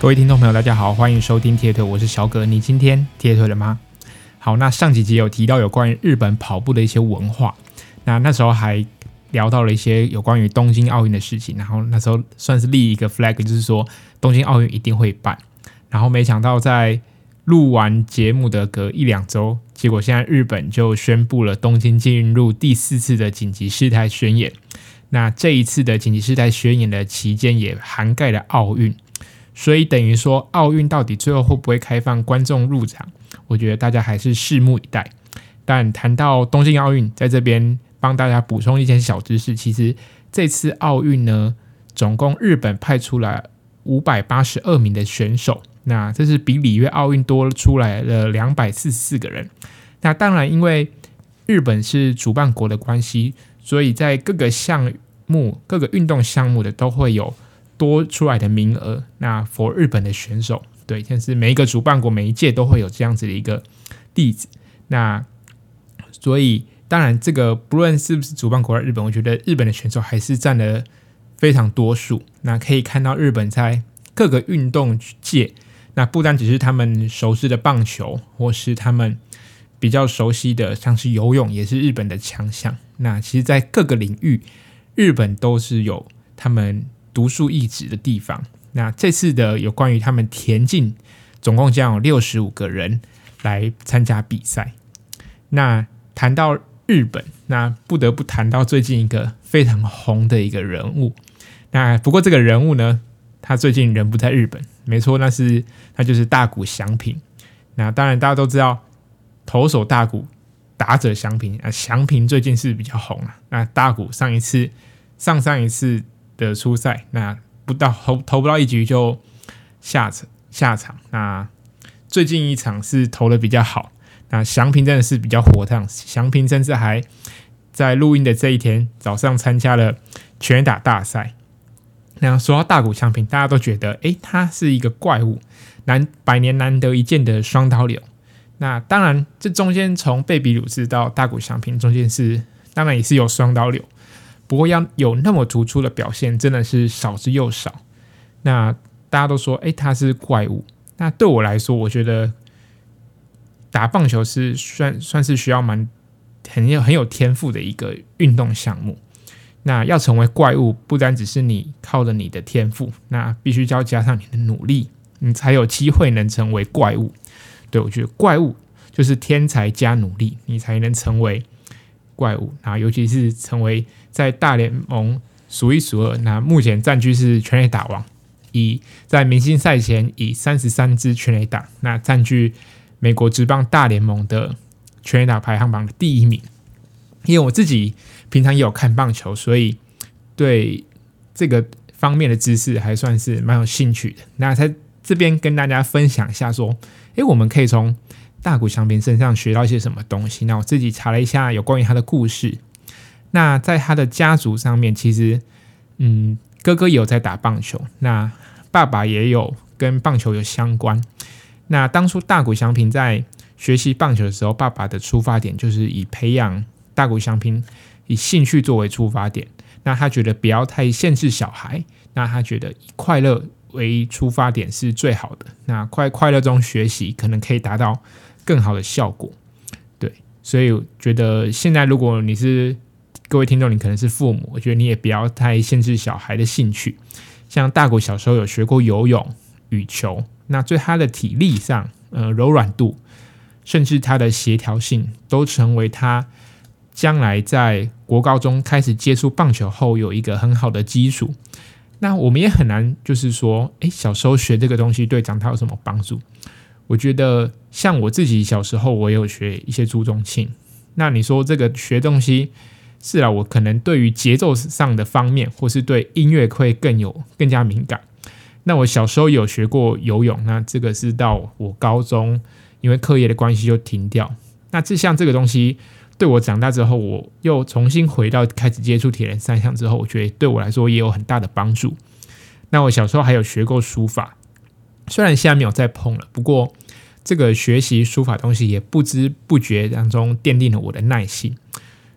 各位听众朋友，大家好，欢迎收听铁腿，我是小葛。你今天铁腿了吗？好，那上几集有提到有关于日本跑步的一些文化，那那时候还聊到了一些有关于东京奥运的事情，然后那时候算是立一个 flag，就是说东京奥运一定会办。然后没想到在录完节目的隔一两周，结果现在日本就宣布了东京进入第四次的紧急事态宣言。那这一次的紧急事态宣言的期间也涵盖了奥运。所以等于说，奥运到底最后会不会开放观众入场？我觉得大家还是拭目以待。但谈到东京奥运，在这边帮大家补充一些小知识。其实这次奥运呢，总共日本派出来五百八十二名的选手，那这是比里约奥运多出来了两百四十四个人。那当然，因为日本是主办国的关系，所以在各个项目、各个运动项目的都会有。多出来的名额，那 for 日本的选手，对，但是每一个主办国每一届都会有这样子的一个例子。那所以当然，这个不论是不是主办国的日本，我觉得日本的选手还是占了非常多数。那可以看到日本在各个运动界，那不单只是他们熟悉的棒球，或是他们比较熟悉的像是游泳，也是日本的强项。那其实，在各个领域，日本都是有他们。独树一帜的地方。那这次的有关于他们田径，总共将有六十五个人来参加比赛。那谈到日本，那不得不谈到最近一个非常红的一个人物。那不过这个人物呢，他最近人不在日本，没错，那是他就是大谷翔平。那当然大家都知道，投手大谷，打者翔平啊，翔平最近是比较红啊。那大谷上一次，上上一次。的初赛，那不到投投不到一局就下场下场。那最近一场是投的比较好，那祥平真的是比较火烫。祥平甚至还在录音的这一天早上参加了全垒打大赛。那说到大谷祥平，大家都觉得诶，他是一个怪物，难百年难得一见的双刀流。那当然，这中间从贝比鲁斯到大谷祥平中间是当然也是有双刀流。不过要有那么突出的表现，真的是少之又少。那大家都说，诶，他是怪物。那对我来说，我觉得打棒球是算算是需要蛮很有很有天赋的一个运动项目。那要成为怪物，不单只是你靠着你的天赋，那必须要加上你的努力，你才有机会能成为怪物。对，我觉得怪物就是天才加努力，你才能成为怪物。啊，尤其是成为。在大联盟数一数二，那目前占据是全垒打王，以在明星赛前以三十三支全垒打，那占据美国职棒大联盟的全垒打排行榜的第一名。因为我自己平常也有看棒球，所以对这个方面的知识还算是蛮有兴趣的。那在这边跟大家分享一下，说，诶，我们可以从大谷翔平身上学到一些什么东西？那我自己查了一下有关于他的故事。那在他的家族上面，其实，嗯，哥哥有在打棒球，那爸爸也有跟棒球有相关。那当初大谷翔平在学习棒球的时候，爸爸的出发点就是以培养大谷翔平以兴趣作为出发点。那他觉得不要太限制小孩，那他觉得以快乐为出发点是最好的。那快快乐中学习，可能可以达到更好的效果。对，所以我觉得现在如果你是各位听众，你可能是父母，我觉得你也不要太限制小孩的兴趣。像大谷小时候有学过游泳、羽球，那对他的体力上、呃柔软度，甚至他的协调性，都成为他将来在国高中开始接触棒球后有一个很好的基础。那我们也很难就是说，诶，小时候学这个东西对长大有什么帮助？我觉得像我自己小时候，我也有学一些朱宗庆。那你说这个学东西？是啊，我可能对于节奏上的方面，或是对音乐会更有更加敏感。那我小时候有学过游泳，那这个是到我高中，因为课业的关系就停掉。那这像这个东西，对我长大之后，我又重新回到开始接触铁人三项之后，我觉得对我来说也有很大的帮助。那我小时候还有学过书法，虽然现在没有再碰了，不过这个学习书法东西也不知不觉当中奠定了我的耐性。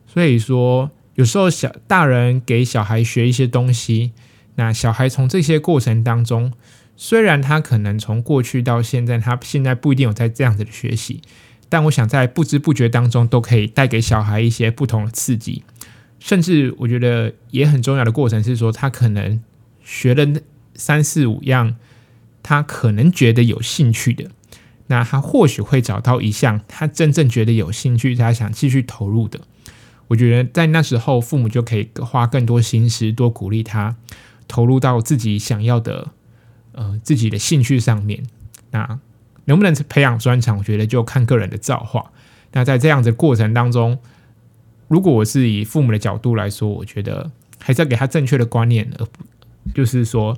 所以说，有时候小大人给小孩学一些东西，那小孩从这些过程当中虽然他可能从过去到现在，他现在不一定有在这样子的学习，但我想在不知不觉当中都可以带给小孩一些不同的刺激，甚至我觉得也很重要的过程是说，他可能学了三四五样，他可能觉得有兴趣的，那他或许会找到一项他真正觉得有兴趣，他想继续投入的。我觉得在那时候，父母就可以花更多心思，多鼓励他投入到自己想要的，呃，自己的兴趣上面。那能不能培养专长，我觉得就看个人的造化。那在这样的过程当中，如果我是以父母的角度来说，我觉得还是要给他正确的观念，而不就是说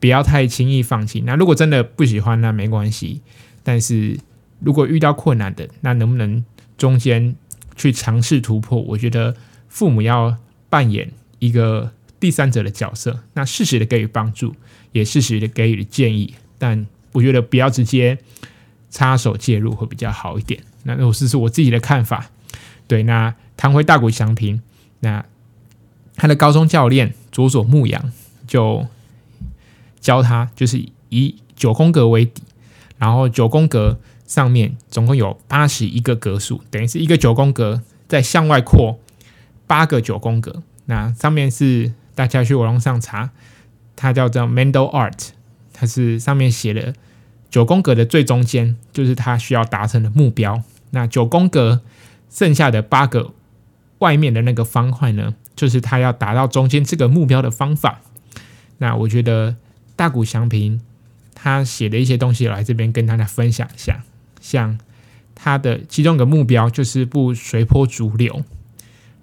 不要太轻易放弃。那如果真的不喜欢，那没关系。但是如果遇到困难的，那能不能中间？去尝试突破，我觉得父母要扮演一个第三者的角色，那适时的给予帮助，也适时的给予建议，但我觉得不要直接插手介入会比较好一点。那我是是我自己的看法。对，那谈回大谷翔平，那他的高中教练佐佐木阳就教他，就是以九宫格为底，然后九宫格。上面总共有八十一个格数，等于是一个九宫格再向外扩八个九宫格。那上面是大家去网络上查，它叫做 Mental Art，它是上面写了九宫格的最中间就是它需要达成的目标。那九宫格剩下的八个外面的那个方块呢，就是它要达到中间这个目标的方法。那我觉得大谷翔平他写的一些东西，来这边跟大家分享一下。像他的其中一个目标就是不随波逐流，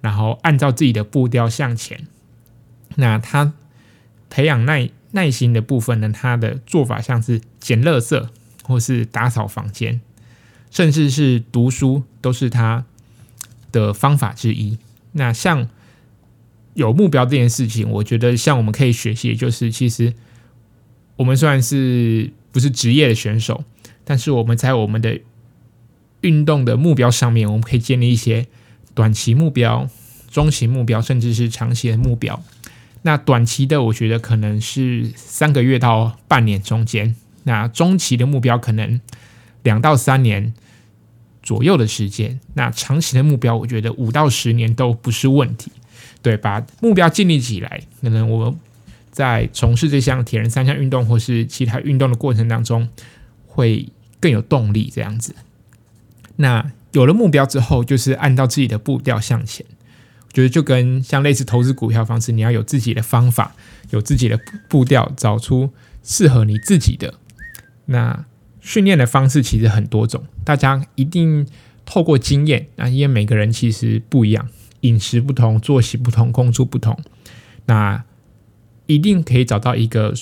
然后按照自己的步调向前。那他培养耐耐心的部分呢，他的做法像是捡垃圾，或是打扫房间，甚至是读书，都是他的方法之一。那像有目标这件事情，我觉得像我们可以学习，就是其实我们虽然是不是职业的选手。但是我们在我们的运动的目标上面，我们可以建立一些短期目标、中期目标，甚至是长期的目标。那短期的，我觉得可能是三个月到半年中间；那中期的目标可能两到三年左右的时间；那长期的目标，我觉得五到十年都不是问题。对，把目标建立起来，可能我在从事这项铁人三项运动或是其他运动的过程当中，会更有动力，这样子。那有了目标之后，就是按照自己的步调向前。我觉得就跟像类似投资股票方式，你要有自己的方法，有自己的步调，找出适合你自己的。那训练的方式其实很多种，大家一定透过经验啊，因为每个人其实不一样，饮食不同，作息不同，工作不同，那一定可以找到一个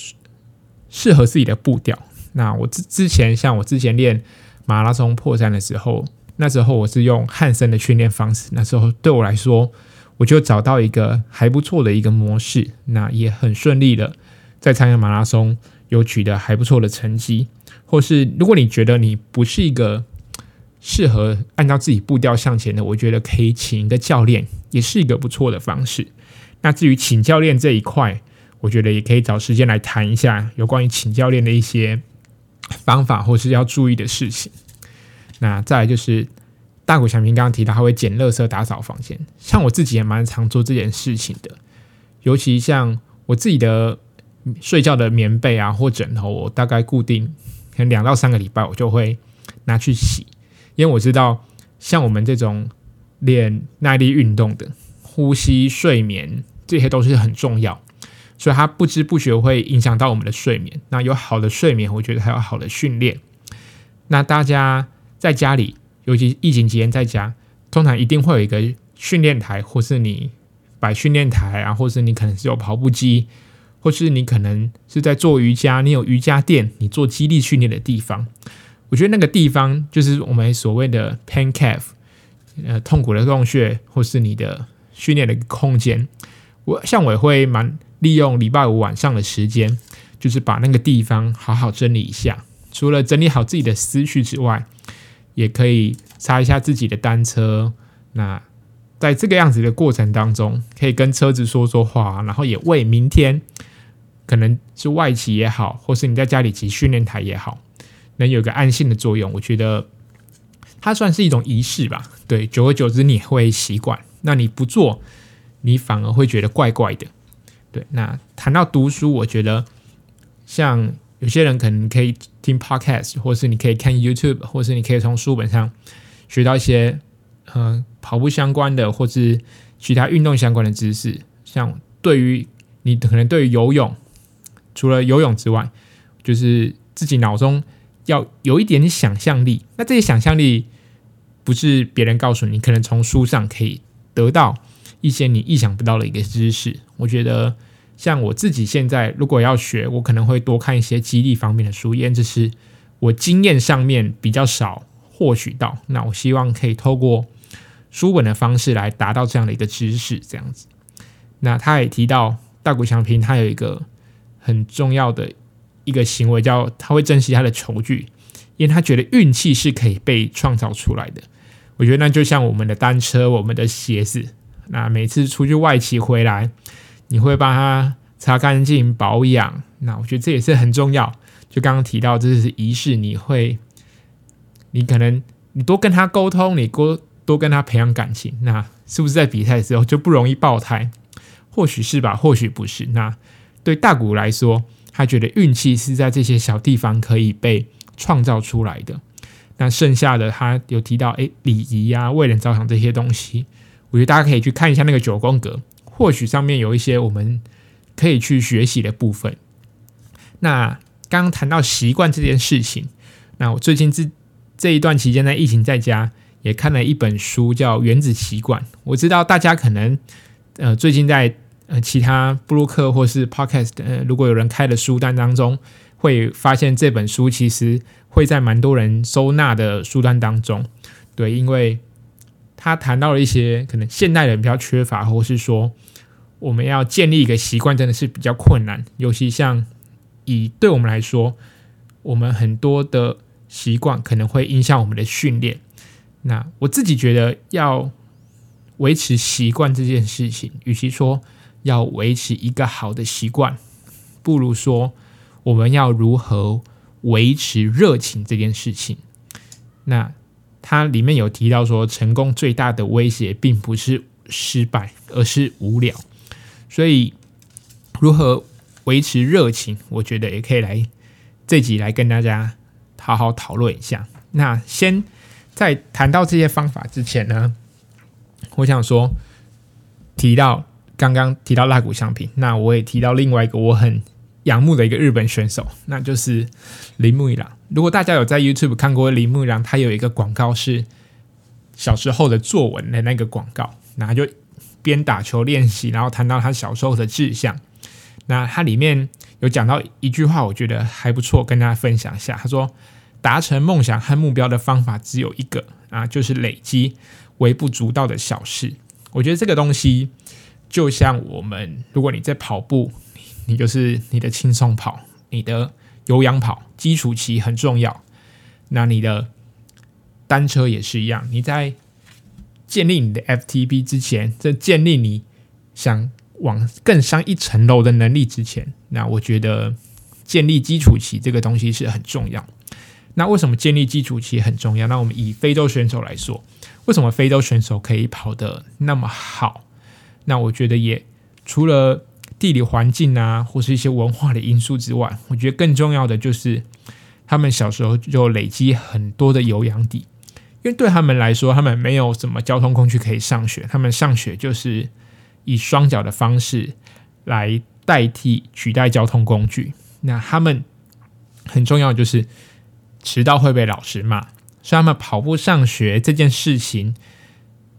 适合自己的步调。那我之之前，像我之前练马拉松破三的时候，那时候我是用汉森的训练方式。那时候对我来说，我就找到一个还不错的一个模式，那也很顺利的在参加马拉松有取得还不错的成绩。或是如果你觉得你不是一个适合按照自己步调向前的，我觉得可以请一个教练，也是一个不错的方式。那至于请教练这一块，我觉得也可以找时间来谈一下有关于请教练的一些。方法或是要注意的事情。那再就是大谷翔平刚刚提到他会捡垃圾、打扫房间，像我自己也蛮常做这件事情的。尤其像我自己的睡觉的棉被啊或枕头，我大概固定可能两到三个礼拜我就会拿去洗，因为我知道像我们这种练耐力运动的，呼吸、睡眠这些都是很重要。所以，他不知不觉会影响到我们的睡眠。那有好的睡眠，我觉得还有好的训练。那大家在家里，尤其疫情期间在家，通常一定会有一个训练台，或是你摆训练台啊，或是你可能是有跑步机，或是你可能是在做瑜伽，你有瑜伽垫，你做肌力训练的地方。我觉得那个地方就是我们所谓的 pain cave，呃，痛苦的洞穴，或是你的训练的空间。我像我也会蛮。利用礼拜五晚上的时间，就是把那个地方好好整理一下。除了整理好自己的思绪之外，也可以擦一下自己的单车。那在这个样子的过程当中，可以跟车子说说话，然后也为明天可能是外骑也好，或是你在家里骑训练台也好，能有个安心的作用，我觉得它算是一种仪式吧。对，久而久之你会习惯，那你不做，你反而会觉得怪怪的。对，那谈到读书，我觉得像有些人可能可以听 podcast，或是你可以看 YouTube，或是你可以从书本上学到一些呃跑步相关的，或是其他运动相关的知识。像对于你可能对于游泳。除了游泳之外，就是自己脑中要有一点点想象力。那这些想象力不是别人告诉你，可能从书上可以得到一些你意想不到的一个知识。我觉得，像我自己现在如果要学，我可能会多看一些激励方面的书，因为这是我经验上面比较少获取到。那我希望可以透过书本的方式来达到这样的一个知识，这样子。那他也提到大谷翔平，他有一个。很重要的一个行为叫他会珍惜他的球具，因为他觉得运气是可以被创造出来的。我觉得那就像我们的单车、我们的鞋子，那每次出去外骑回来，你会帮他擦干净、保养。那我觉得这也是很重要。就刚刚提到这是仪式，你会，你可能你多跟他沟通，你多多跟他培养感情，那是不是在比赛的时候就不容易爆胎？或许是吧，或许不是。那。对大谷来说，他觉得运气是在这些小地方可以被创造出来的。那剩下的，他有提到，诶，礼仪啊，为人着想这些东西，我觉得大家可以去看一下那个九宫格，或许上面有一些我们可以去学习的部分。那刚刚谈到习惯这件事情，那我最近这这一段期间呢，疫情在家也看了一本书，叫《原子习惯》。我知道大家可能呃最近在。呃，其他布鲁克或是 podcast，呃，如果有人开的书单当中，会发现这本书其实会在蛮多人收纳的书单当中。对，因为他谈到了一些可能现代人比较缺乏，或是说我们要建立一个习惯真的是比较困难。尤其像以对我们来说，我们很多的习惯可能会影响我们的训练。那我自己觉得要维持习惯这件事情，与其说要维持一个好的习惯，不如说我们要如何维持热情这件事情。那它里面有提到说，成功最大的威胁并不是失败，而是无聊。所以，如何维持热情，我觉得也可以来这集来跟大家好好讨论一下。那先在谈到这些方法之前呢，我想说提到。刚刚提到大谷翔平，那我也提到另外一个我很仰慕的一个日本选手，那就是铃木一朗。如果大家有在 YouTube 看过铃木一朗，他有一个广告是小时候的作文的那个广告，那他就边打球练习，然后谈到他小时候的志向。那他里面有讲到一句话，我觉得还不错，跟大家分享一下。他说：“达成梦想和目标的方法只有一个啊，就是累积微不足道的小事。”我觉得这个东西。就像我们，如果你在跑步，你就是你的轻松跑，你的有氧跑，基础期很重要。那你的单车也是一样，你在建立你的 FTP 之前，在建立你想往更上一层楼的能力之前，那我觉得建立基础期这个东西是很重要。那为什么建立基础期很重要？那我们以非洲选手来说，为什么非洲选手可以跑得那么好？那我觉得也除了地理环境啊，或是一些文化的因素之外，我觉得更重要的就是他们小时候就累积很多的有氧底，因为对他们来说，他们没有什么交通工具可以上学，他们上学就是以双脚的方式来代替取代交通工具。那他们很重要就是迟到会被老师骂，所以他们跑步上学这件事情，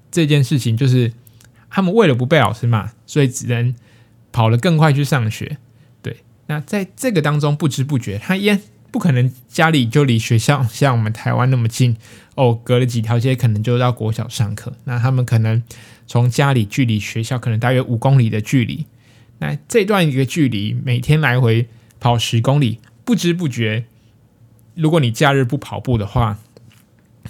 这件事情就是。他们为了不被老师骂，所以只能跑得更快去上学。对，那在这个当中不知不觉，他也不可能家里就离学校像我们台湾那么近哦，隔了几条街可能就到国小上课。那他们可能从家里距离学校可能大约五公里的距离。那这段一个距离，每天来回跑十公里，不知不觉，如果你假日不跑步的话，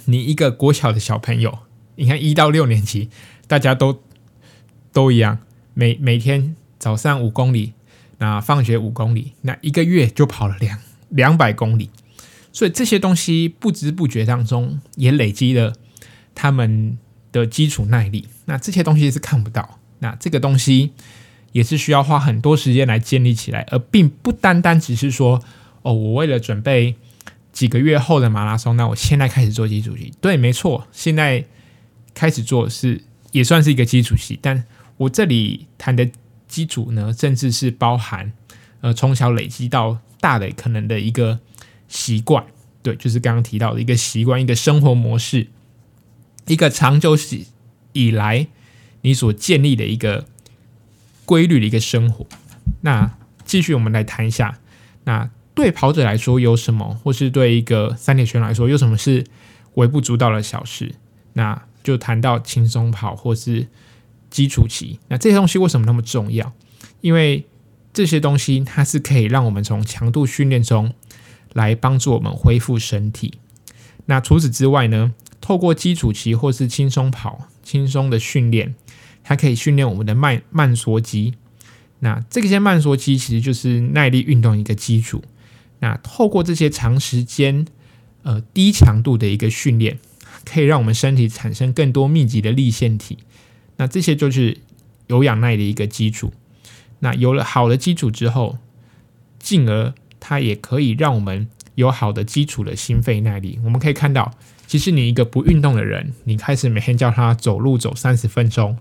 你一个国小的小朋友，你看一到六年级，大家都。都一样，每每天早上五公里，那放学五公里，那一个月就跑了两两百公里。所以这些东西不知不觉当中也累积了他们的基础耐力。那这些东西是看不到，那这个东西也是需要花很多时间来建立起来，而并不单单只是说哦，我为了准备几个月后的马拉松，那我现在开始做基础期。对，没错，现在开始做是也算是一个基础期，但我这里谈的基础呢，甚至是包含呃从小累积到大的可能的一个。习惯，对，就是刚刚提到的一个习惯，一个生活模式，一个长久以来你所建立的一个规律的一个生活。那继续，我们来谈一下，那对跑者来说有什么，或是对一个三铁圈来说有什么是微不足道的小事？那就谈到轻松跑或是基础期。那这些东西为什么那么重要？因为这些东西它是可以让我们从强度训练中。来帮助我们恢复身体。那除此之外呢？透过基础期或是轻松跑、轻松的训练，它可以训练我们的慢慢缩肌。那这些慢缩肌其实就是耐力运动一个基础。那透过这些长时间、呃低强度的一个训练，可以让我们身体产生更多密集的粒线体。那这些就是有氧耐的一个基础。那有了好的基础之后，进而它也可以让我们有好的基础的心肺耐力。我们可以看到，其实你一个不运动的人，你开始每天叫他走路走三十分钟，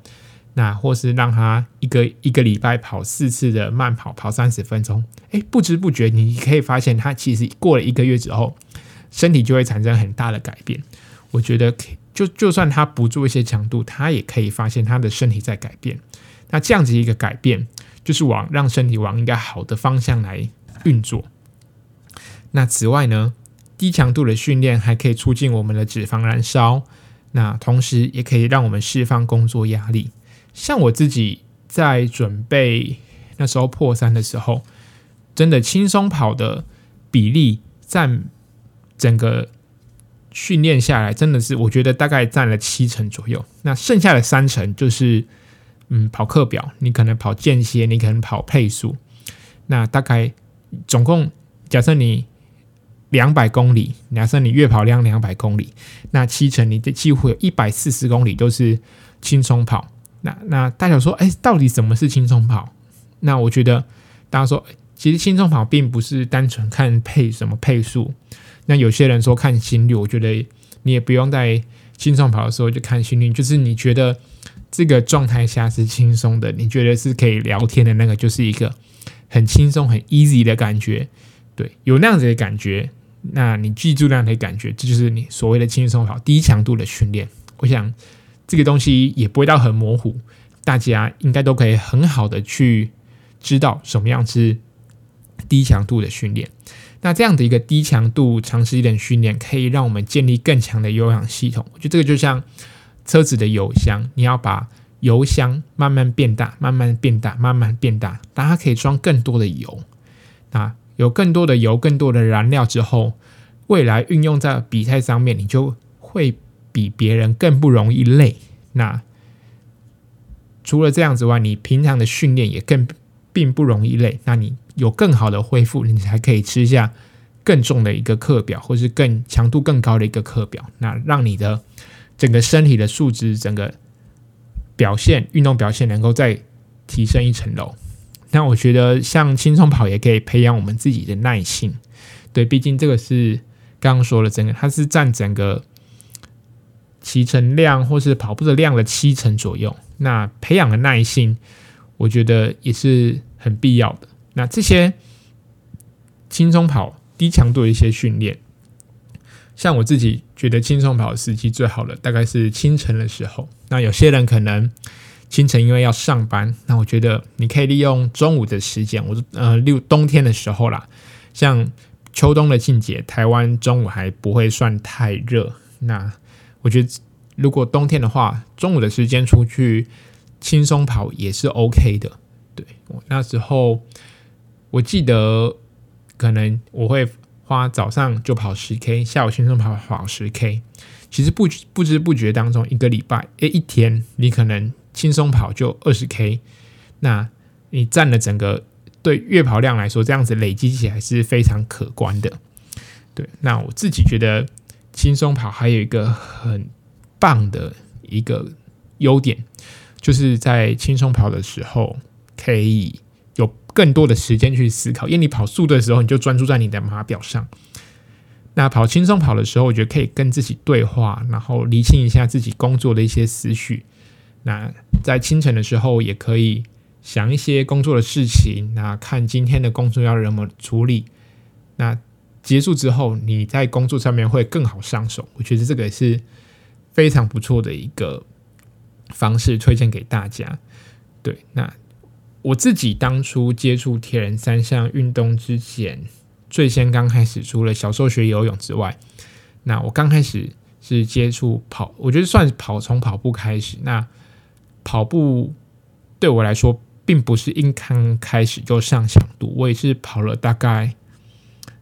那或是让他一个一个礼拜跑四次的慢跑，跑三十分钟，诶，不知不觉你可以发现，他其实过了一个月之后，身体就会产生很大的改变。我觉得，就就算他不做一些强度，他也可以发现他的身体在改变。那这样子一个改变，就是往让身体往一个好的方向来运作。那此外呢，低强度的训练还可以促进我们的脂肪燃烧，那同时也可以让我们释放工作压力。像我自己在准备那时候破三的时候，真的轻松跑的比例占整个训练下来，真的是我觉得大概占了七成左右。那剩下的三成就是，嗯，跑课表，你可能跑间歇，你可能跑配速。那大概总共，假设你两百公里，假设你月跑量两百公里，那七成你的几乎有一百四十公里都是轻松跑。那那大家说，哎，到底什么是轻松跑？那我觉得大家说，其实轻松跑并不是单纯看配什么配速。那有些人说看心率，我觉得你也不用在轻松跑的时候就看心率，就是你觉得这个状态下是轻松的，你觉得是可以聊天的那个，就是一个很轻松、很 easy 的感觉。对，有那样子的感觉。那你记住那样的感觉，这就是你所谓的轻松跑、低强度的训练。我想这个东西也不会到很模糊，大家应该都可以很好的去知道什么样是低强度的训练。那这样的一个低强度长时间的训练，可以让我们建立更强的有氧系统。我觉得这个就像车子的油箱，你要把油箱慢慢变大、慢慢变大、慢慢变大，让它可以装更多的油。那有更多的油、更多的燃料之后，未来运用在比赛上面，你就会比别人更不容易累。那除了这样之外，你平常的训练也更并不容易累。那你有更好的恢复，你才可以吃下更重的一个课表，或是更强度更高的一个课表。那让你的整个身体的素质、整个表现、运动表现能够再提升一层楼。那我觉得像轻松跑也可以培养我们自己的耐性，对，毕竟这个是刚刚说了，整个它是占整个骑乘量或是跑步的量的七成左右。那培养的耐心，我觉得也是很必要的。那这些轻松跑低强度的一些训练，像我自己觉得轻松跑的时机最好的大概是清晨的时候。那有些人可能。清晨因为要上班，那我觉得你可以利用中午的时间。我呃，六冬天的时候啦，像秋冬的季节，台湾中午还不会算太热。那我觉得如果冬天的话，中午的时间出去轻松跑也是 OK 的。对，我那时候我记得可能我会花早上就跑十 K，下午轻松跑跑十 K。其实不不知不觉当中，一个礼拜诶，一天你可能。轻松跑就二十 K，那你占了整个对月跑量来说，这样子累积起来是非常可观的。对，那我自己觉得轻松跑还有一个很棒的一个优点，就是在轻松跑的时候可以更多的时间去思考，因为你跑速的时候你就专注在你的码表上。那跑轻松跑的时候，我觉得可以跟自己对话，然后理清一下自己工作的一些思绪。那在清晨的时候，也可以想一些工作的事情，那看今天的工作要怎么处理。那结束之后，你在工作上面会更好上手。我觉得这个也是非常不错的一个方式，推荐给大家。对，那我自己当初接触铁人三项运动之前，最先刚开始，除了小时候学游泳之外，那我刚开始是接触跑，我觉得算跑，从跑步开始。那跑步对我来说，并不是一刚开始就上强度，我也是跑了大概。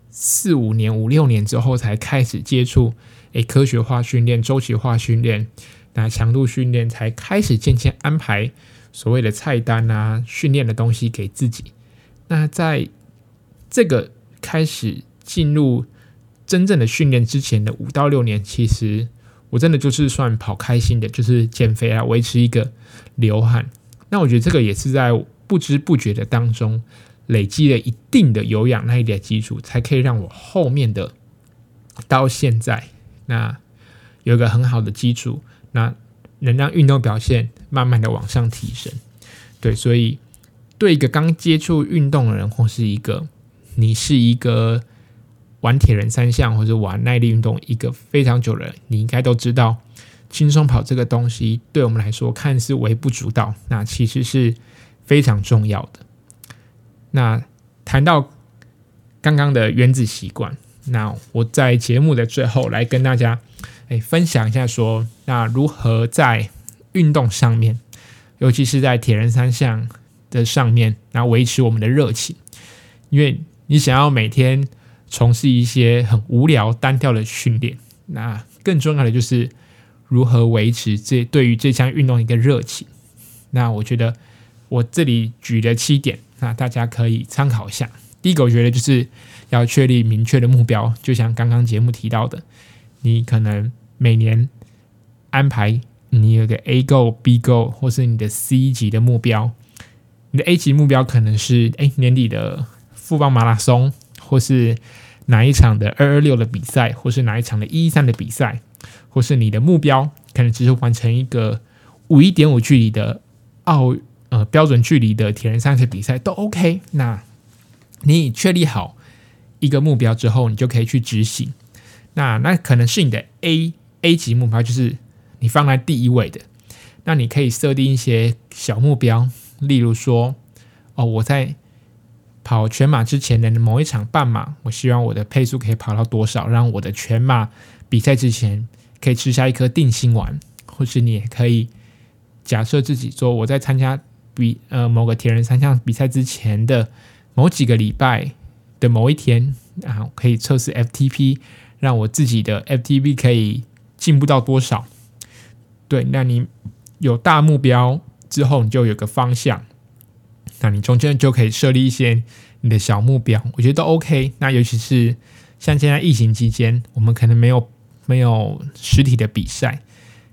四五年、五六年之后才开始接触，诶，科学化训练、周期化训练，那强度训练才开始渐渐安排所谓的菜单啊、训练的东西给自己。那在这个开始进入真正的训练之前的五到六年，其实我真的就是算跑开心的，就是减肥啊，维持一个流汗。那我觉得这个也是在不知不觉的当中。累积了一定的有氧耐力的基础，才可以让我后面的到现在那有一个很好的基础，那能让运动表现慢慢的往上提升。对，所以对一个刚接触运动的人，或是一个你是一个玩铁人三项或者玩耐力运动一个非常久的人，你应该都知道，轻松跑这个东西对我们来说看似微不足道，那其实是非常重要的。那谈到刚刚的原子习惯，那我在节目的最后来跟大家诶分享一下说，那如何在运动上面，尤其是在铁人三项的上面，那维持我们的热情，因为你想要每天从事一些很无聊单调的训练，那更重要的就是如何维持这对于这项运动一个热情。那我觉得我这里举了七点。那大家可以参考一下。第一个，我觉得就是要确立明确的目标，就像刚刚节目提到的，你可能每年安排你有个 A goal、B goal，或是你的 C 级的目标。你的 A 级目标可能是哎年底的富邦马拉松，或是哪一场的二二六的比赛，或是哪一场的一一三的比赛，或是你的目标可能只是完成一个五一点五距离的奥。呃，标准距离的铁人三项比赛都 OK。那你确立好一个目标之后，你就可以去执行。那那可能是你的 A A 级目标，就是你放在第一位的。那你可以设定一些小目标，例如说，哦，我在跑全马之前的某一场半马，我希望我的配速可以跑到多少，让我的全马比赛之前可以吃下一颗定心丸。或是你也可以假设自己说，我在参加。比呃某个铁人三项比赛之前的某几个礼拜的某一天啊，可以测试 FTP，让我自己的 FTP 可以进步到多少？对，那你有大目标之后，你就有个方向，那你中间就可以设立一些你的小目标，我觉得都 OK。那尤其是像现在疫情期间，我们可能没有没有实体的比赛，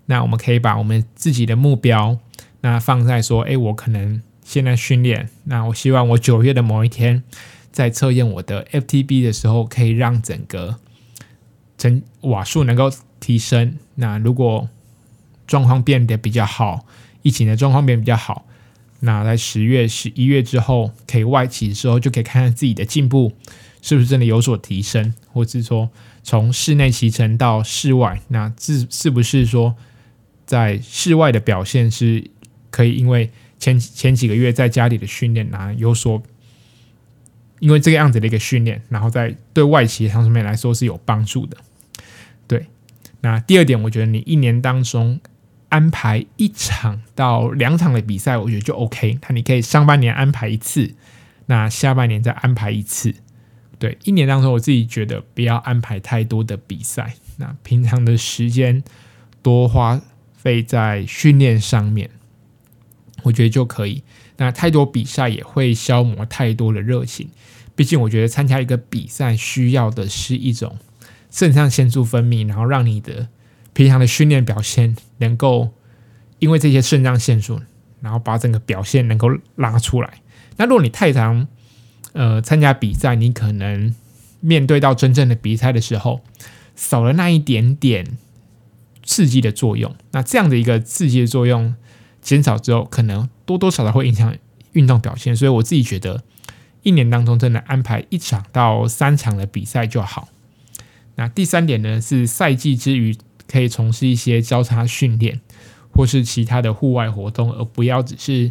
那我们可以把我们自己的目标。那放在说，哎，我可能现在训练，那我希望我九月的某一天在测验我的 FTB 的时候，可以让整个整瓦数能够提升。那如果状况变得比较好，疫情的状况变得比较好，那在十月、十一月之后可以外企的时候，就可以看看自己的进步是不是真的有所提升，或是说从室内骑乘到室外，那是是不是说在室外的表现是。可以因为前前几个月在家里的训练啊，有所因为这个样子的一个训练，然后在对外企上面来说是有帮助的。那第二点，我觉得你一年当中安排一场到两场的比赛，我觉得就 OK。那你可以上半年安排一次，那下半年再安排一次。对，一年当中我自己觉得不要安排太多的比赛，那平常的时间多花费在训练上面。我觉得就可以。那太多比赛也会消磨太多的热情。毕竟，我觉得参加一个比赛需要的是一种肾上腺素分泌，然后让你的平常的训练表现能够因为这些肾上腺素，然后把整个表现能够拉出来。那如果你太常呃参加比赛，你可能面对到真正的比赛的时候，少了那一点点刺激的作用。那这样的一个刺激的作用减少之后，可能多多少少会影响运动表现。所以我自己觉得，一年当中真的安排一场到三场的比赛就好。那第三点呢，是赛季之余可以从事一些交叉训练，或是其他的户外活动，而不要只是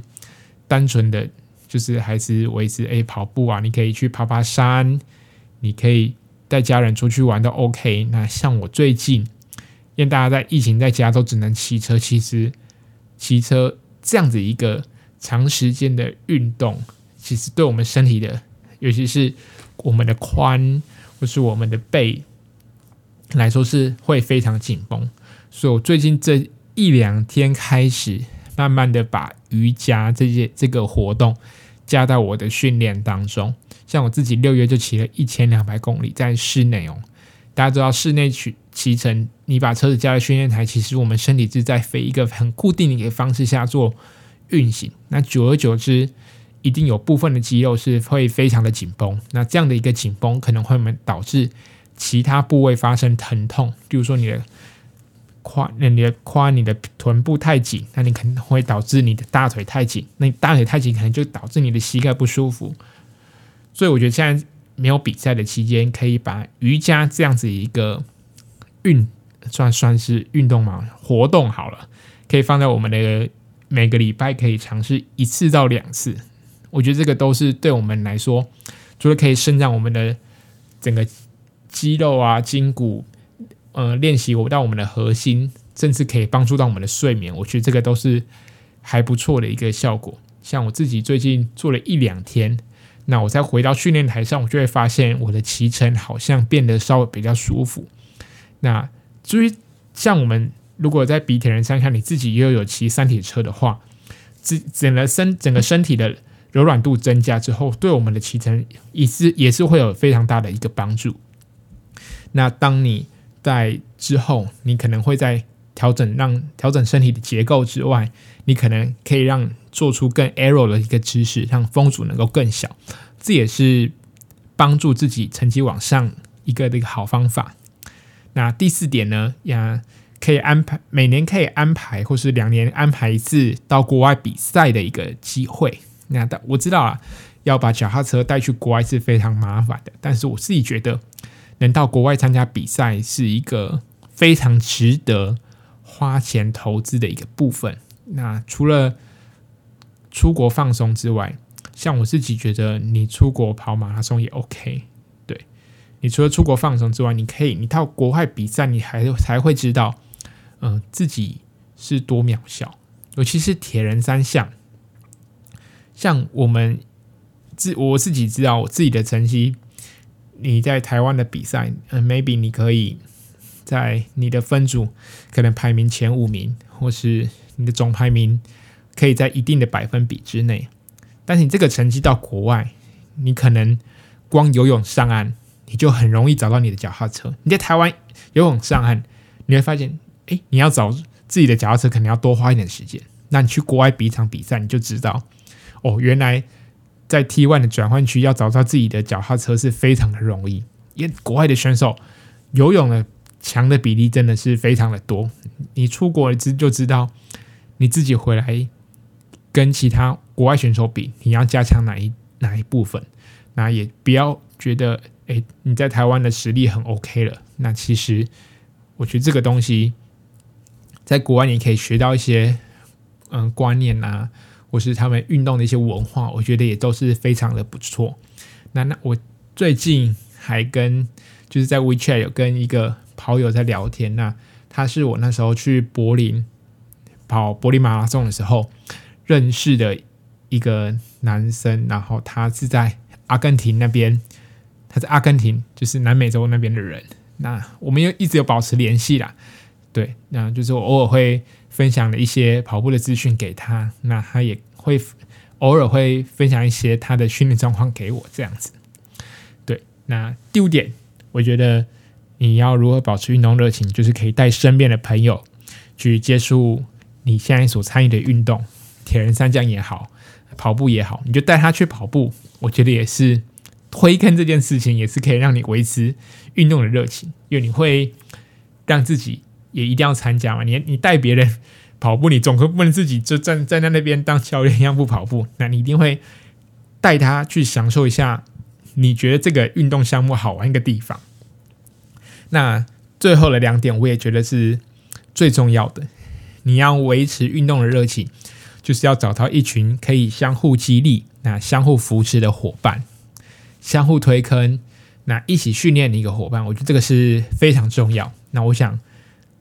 单纯的，就是还是维持诶跑步啊。你可以去爬爬山，你可以带家人出去玩都 OK。那像我最近，因为大家在疫情在家都只能骑车，其实骑车这样子一个长时间的运动，其实对我们身体的，尤其是我们的髋或是我们的背。来说是会非常紧绷，所以我最近这一两天开始，慢慢的把瑜伽这些这个活动加到我的训练当中。像我自己六月就骑了一千两百公里，在室内哦。大家知道室内骑骑乘，你把车子加在训练台，其实我们身体是在非一个很固定的一个方式下做运行。那久而久之，一定有部分的肌肉是会非常的紧绷。那这样的一个紧绷，可能会导致。其他部位发生疼痛，比如说你的胯，那你的胯、你的臀部太紧，那你可能会导致你的大腿太紧，那你大腿太紧可能就导致你的膝盖不舒服。所以我觉得现在没有比赛的期间，可以把瑜伽这样子一个运算算是运动嘛，活动好了，可以放在我们的每个礼拜可以尝试一次到两次。我觉得这个都是对我们来说，除了可以伸展我们的整个。肌肉啊，筋骨，呃，练习我到我们的核心，甚至可以帮助到我们的睡眠。我觉得这个都是还不错的一个效果。像我自己最近做了一两天，那我再回到训练台上，我就会发现我的骑乘好像变得稍微比较舒服。那至于像我们如果在比铁人三项，你自己又有骑三铁车的话，整整个身整个身体的柔软度增加之后，对我们的骑乘也是也是会有非常大的一个帮助。那当你在之后，你可能会在调整让调整身体的结构之外，你可能可以让做出更 aero 的一个姿势，让风阻能够更小，这也是帮助自己成绩往上一个的一个好方法。那第四点呢，呀，可以安排每年可以安排，或是两年安排一次到国外比赛的一个机会。那我知道啊，要把脚踏车带去国外是非常麻烦的，但是我自己觉得。能到国外参加比赛是一个非常值得花钱投资的一个部分。那除了出国放松之外，像我自己觉得，你出国跑马拉松也 OK。对，你除了出国放松之外，你可以你到国外比赛，你还才会知道，嗯、自己是多渺小。尤其是铁人三项，像我们自我自己知道我自己的成绩。你在台湾的比赛，嗯，maybe 你可以在你的分组可能排名前五名，或是你的总排名可以在一定的百分比之内。但是你这个成绩到国外，你可能光游泳上岸，你就很容易找到你的脚踏车。你在台湾游泳上岸，你会发现，诶，你要找自己的脚踏车，可能要多花一点时间。那你去国外比一场比赛，你就知道，哦，原来。在 T1 的转换区要找到自己的脚踏车是非常的容易，因为国外的选手游泳的强的比例真的是非常的多。你出国了之就知道，你自己回来跟其他国外选手比，你要加强哪一哪一部分。那也不要觉得，诶，你在台湾的实力很 OK 了。那其实我觉得这个东西在国外你可以学到一些嗯观念啊。或是他们运动的一些文化，我觉得也都是非常的不错。那那我最近还跟就是在 WeChat 有跟一个跑友在聊天，那他是我那时候去柏林跑柏林马拉松的时候认识的一个男生，然后他是在阿根廷那边，他在阿根廷就是南美洲那边的人。那我们又一直有保持联系啦，对，那就是我偶尔会。分享了一些跑步的资讯给他，那他也会偶尔会分享一些他的训练状况给我，这样子。对，那第五点，我觉得你要如何保持运动热情，就是可以带身边的朋友去接触你现在所参与的运动，铁人三项也好，跑步也好，你就带他去跑步。我觉得也是推坑这件事情，也是可以让你维持运动的热情，因为你会让自己也一定要参加嘛。你你带别人。跑步，你总不能自己就站站在那边当教练一样不跑步，那你一定会带他去享受一下你觉得这个运动项目好玩一个地方。那最后的两点，我也觉得是最重要的。你要维持运动的热情，就是要找到一群可以相互激励、那相互扶持的伙伴，相互推坑，那一起训练的一个伙伴。我觉得这个是非常重要。那我想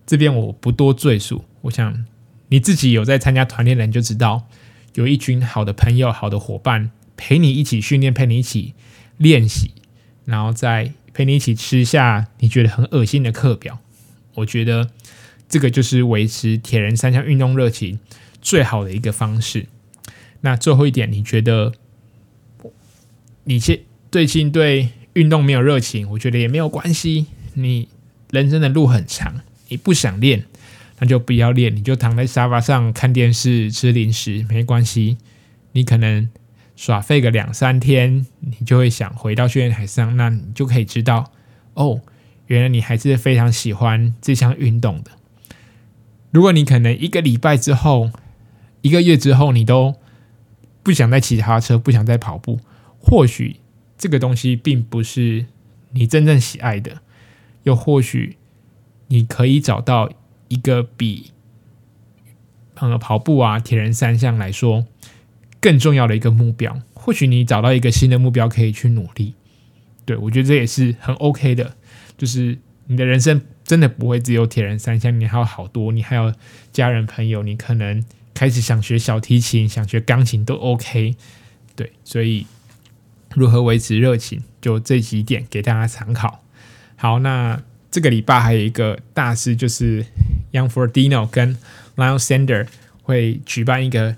这边我不多赘述，我想。你自己有在参加团练的人就知道，有一群好的朋友、好的伙伴陪你一起训练，陪你一起练习，然后再陪你一起吃下你觉得很恶心的课表。我觉得这个就是维持铁人三项运动热情最好的一个方式。那最后一点，你觉得你现最近对运动没有热情，我觉得也没有关系。你人生的路很长，你不想练。那就不要练，你就躺在沙发上看电视、吃零食，没关系。你可能耍废个两三天，你就会想回到训练台上，那你就可以知道，哦，原来你还是非常喜欢这项运动的。如果你可能一个礼拜之后、一个月之后，你都不想再骑脚踏车，不想再跑步，或许这个东西并不是你真正喜爱的，又或许你可以找到。一个比呃跑步啊、铁人三项来说更重要的一个目标，或许你找到一个新的目标可以去努力。对，我觉得这也是很 OK 的，就是你的人生真的不会只有铁人三项，你还有好多，你还有家人朋友，你可能开始想学小提琴、想学钢琴都 OK。对，所以如何维持热情，就这几点给大家参考。好，那这个礼拜还有一个大事就是。Young for Dino 跟 Lion Sander 会举办一个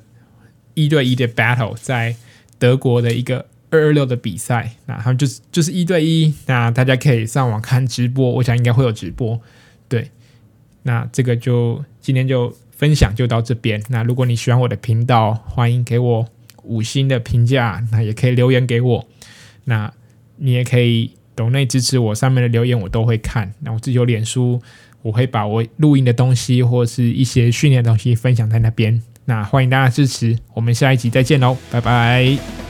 一对一的 battle，在德国的一个二二六的比赛。那他们就是就是一对一，那大家可以上网看直播，我想应该会有直播。对，那这个就今天就分享就到这边。那如果你喜欢我的频道，欢迎给我五星的评价，那也可以留言给我。那你也可以懂内支持我，上面的留言我都会看。那我自己有脸书。我会把我录音的东西或是一些训练的东西分享在那边，那欢迎大家支持，我们下一集再见喽，拜拜。